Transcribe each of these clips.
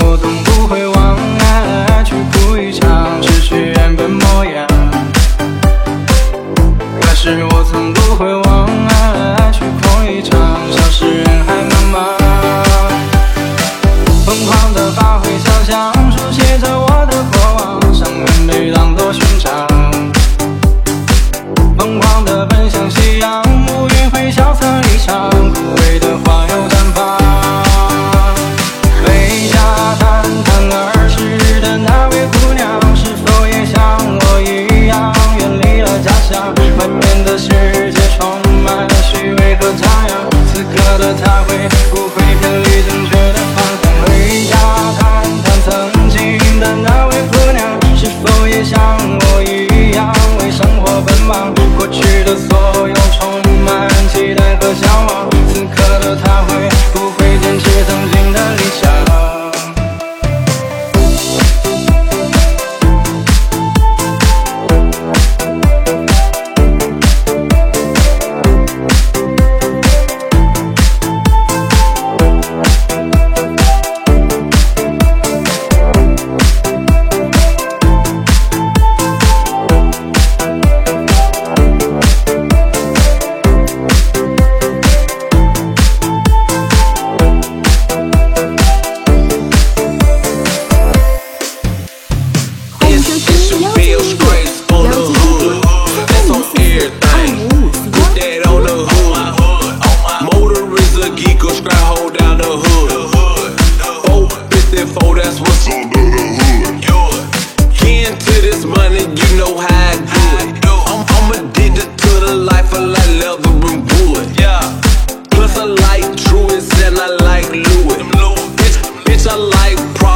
我总不会忘爱来爱去哭一场失去原本模样。可是我从不会忘。过去的所有充满期待和向往，此刻的他会。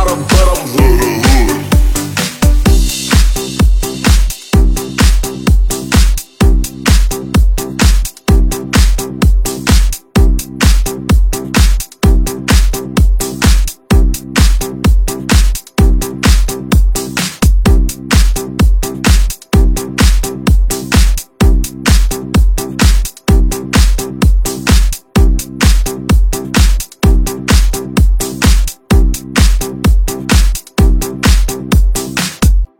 bottom, but I'm